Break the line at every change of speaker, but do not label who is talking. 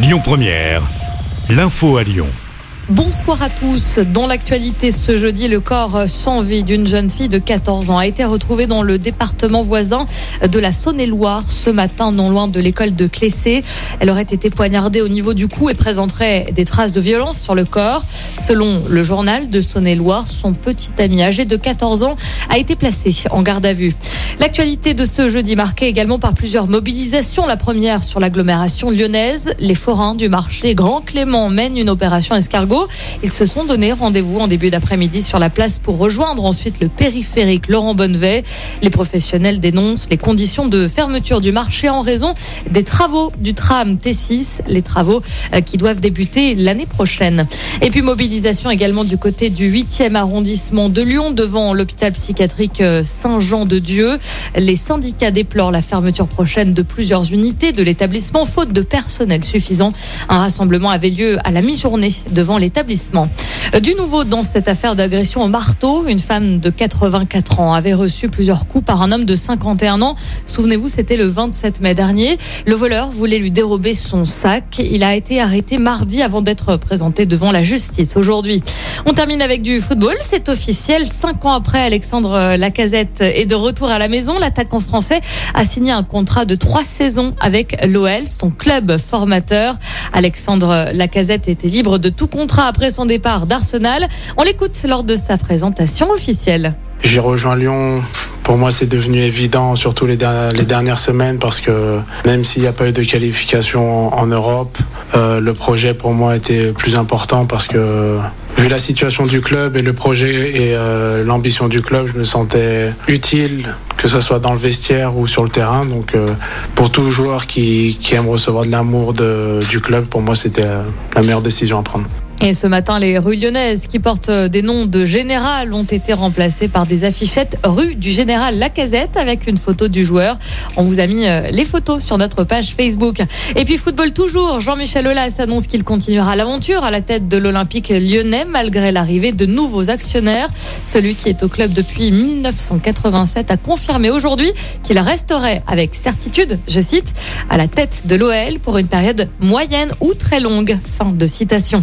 Lyon Première, l'info à Lyon.
Bonsoir à tous. Dans l'actualité ce jeudi, le corps sans vie d'une jeune fille de 14 ans a été retrouvé dans le département voisin de la Saône-et-Loire ce matin, non loin de l'école de Clessé. Elle aurait été poignardée au niveau du cou et présenterait des traces de violence sur le corps. Selon le journal de Saône-et-Loire, son petit ami âgé de 14 ans a été placé en garde à vue. L'actualité de ce jeudi marquée également par plusieurs mobilisations. La première sur l'agglomération lyonnaise. Les forains du marché Grand Clément mènent une opération escargot. Ils se sont donné rendez-vous en début d'après-midi sur la place pour rejoindre ensuite le périphérique Laurent Bonnevet. Les professionnels dénoncent les conditions de fermeture du marché en raison des travaux du tram T6, les travaux euh, qui doivent débuter l'année prochaine. Et puis mobilisation également du côté du 8e arrondissement de Lyon devant l'hôpital psychiatrique euh, Saint-Jean-de-Dieu. Les syndicats déplorent la fermeture prochaine de plusieurs unités de l'établissement faute de personnel suffisant. Un rassemblement avait lieu à la mi-journée devant l'établissement. Du nouveau dans cette affaire d'agression au marteau, une femme de 84 ans avait reçu plusieurs coups par un homme de 51 ans. Souvenez-vous, c'était le 27 mai dernier. Le voleur voulait lui dérober son sac. Il a été arrêté mardi avant d'être présenté devant la justice aujourd'hui. On termine avec du football. C'est officiel. Cinq ans après, Alexandre Lacazette est de retour à la maison. L'attaquant français a signé un contrat de trois saisons avec l'OL, son club formateur. Alexandre Lacazette était libre de tout contrat après son départ d'Arsenal. On l'écoute lors de sa présentation officielle.
J'ai rejoint Lyon pour moi, c'est devenu évident, surtout les, dernières semaines, parce que même s'il n'y a pas eu de qualification en, Europe, euh, le projet pour moi était plus important parce que vu la situation du club et le projet et euh, l'ambition du club, je me sentais utile, que ce soit dans le vestiaire ou sur le terrain. Donc, euh, pour tout joueur qui, qui aime recevoir de l'amour du club, pour moi, c'était la meilleure décision à prendre.
Et ce matin, les rues lyonnaises qui portent des noms de général ont été remplacées par des affichettes rue du général Lacazette avec une photo du joueur. On vous a mis euh, les photos sur notre page Facebook. Et puis football toujours, Jean-Michel Aulas annonce qu'il continuera l'aventure à la tête de l'Olympique lyonnais malgré l'arrivée de nouveaux actionnaires. Celui qui est au club depuis 1987 a confirmé aujourd'hui qu'il resterait avec certitude, je cite, à la tête de l'OL pour une période moyenne ou très longue. Fin de citation.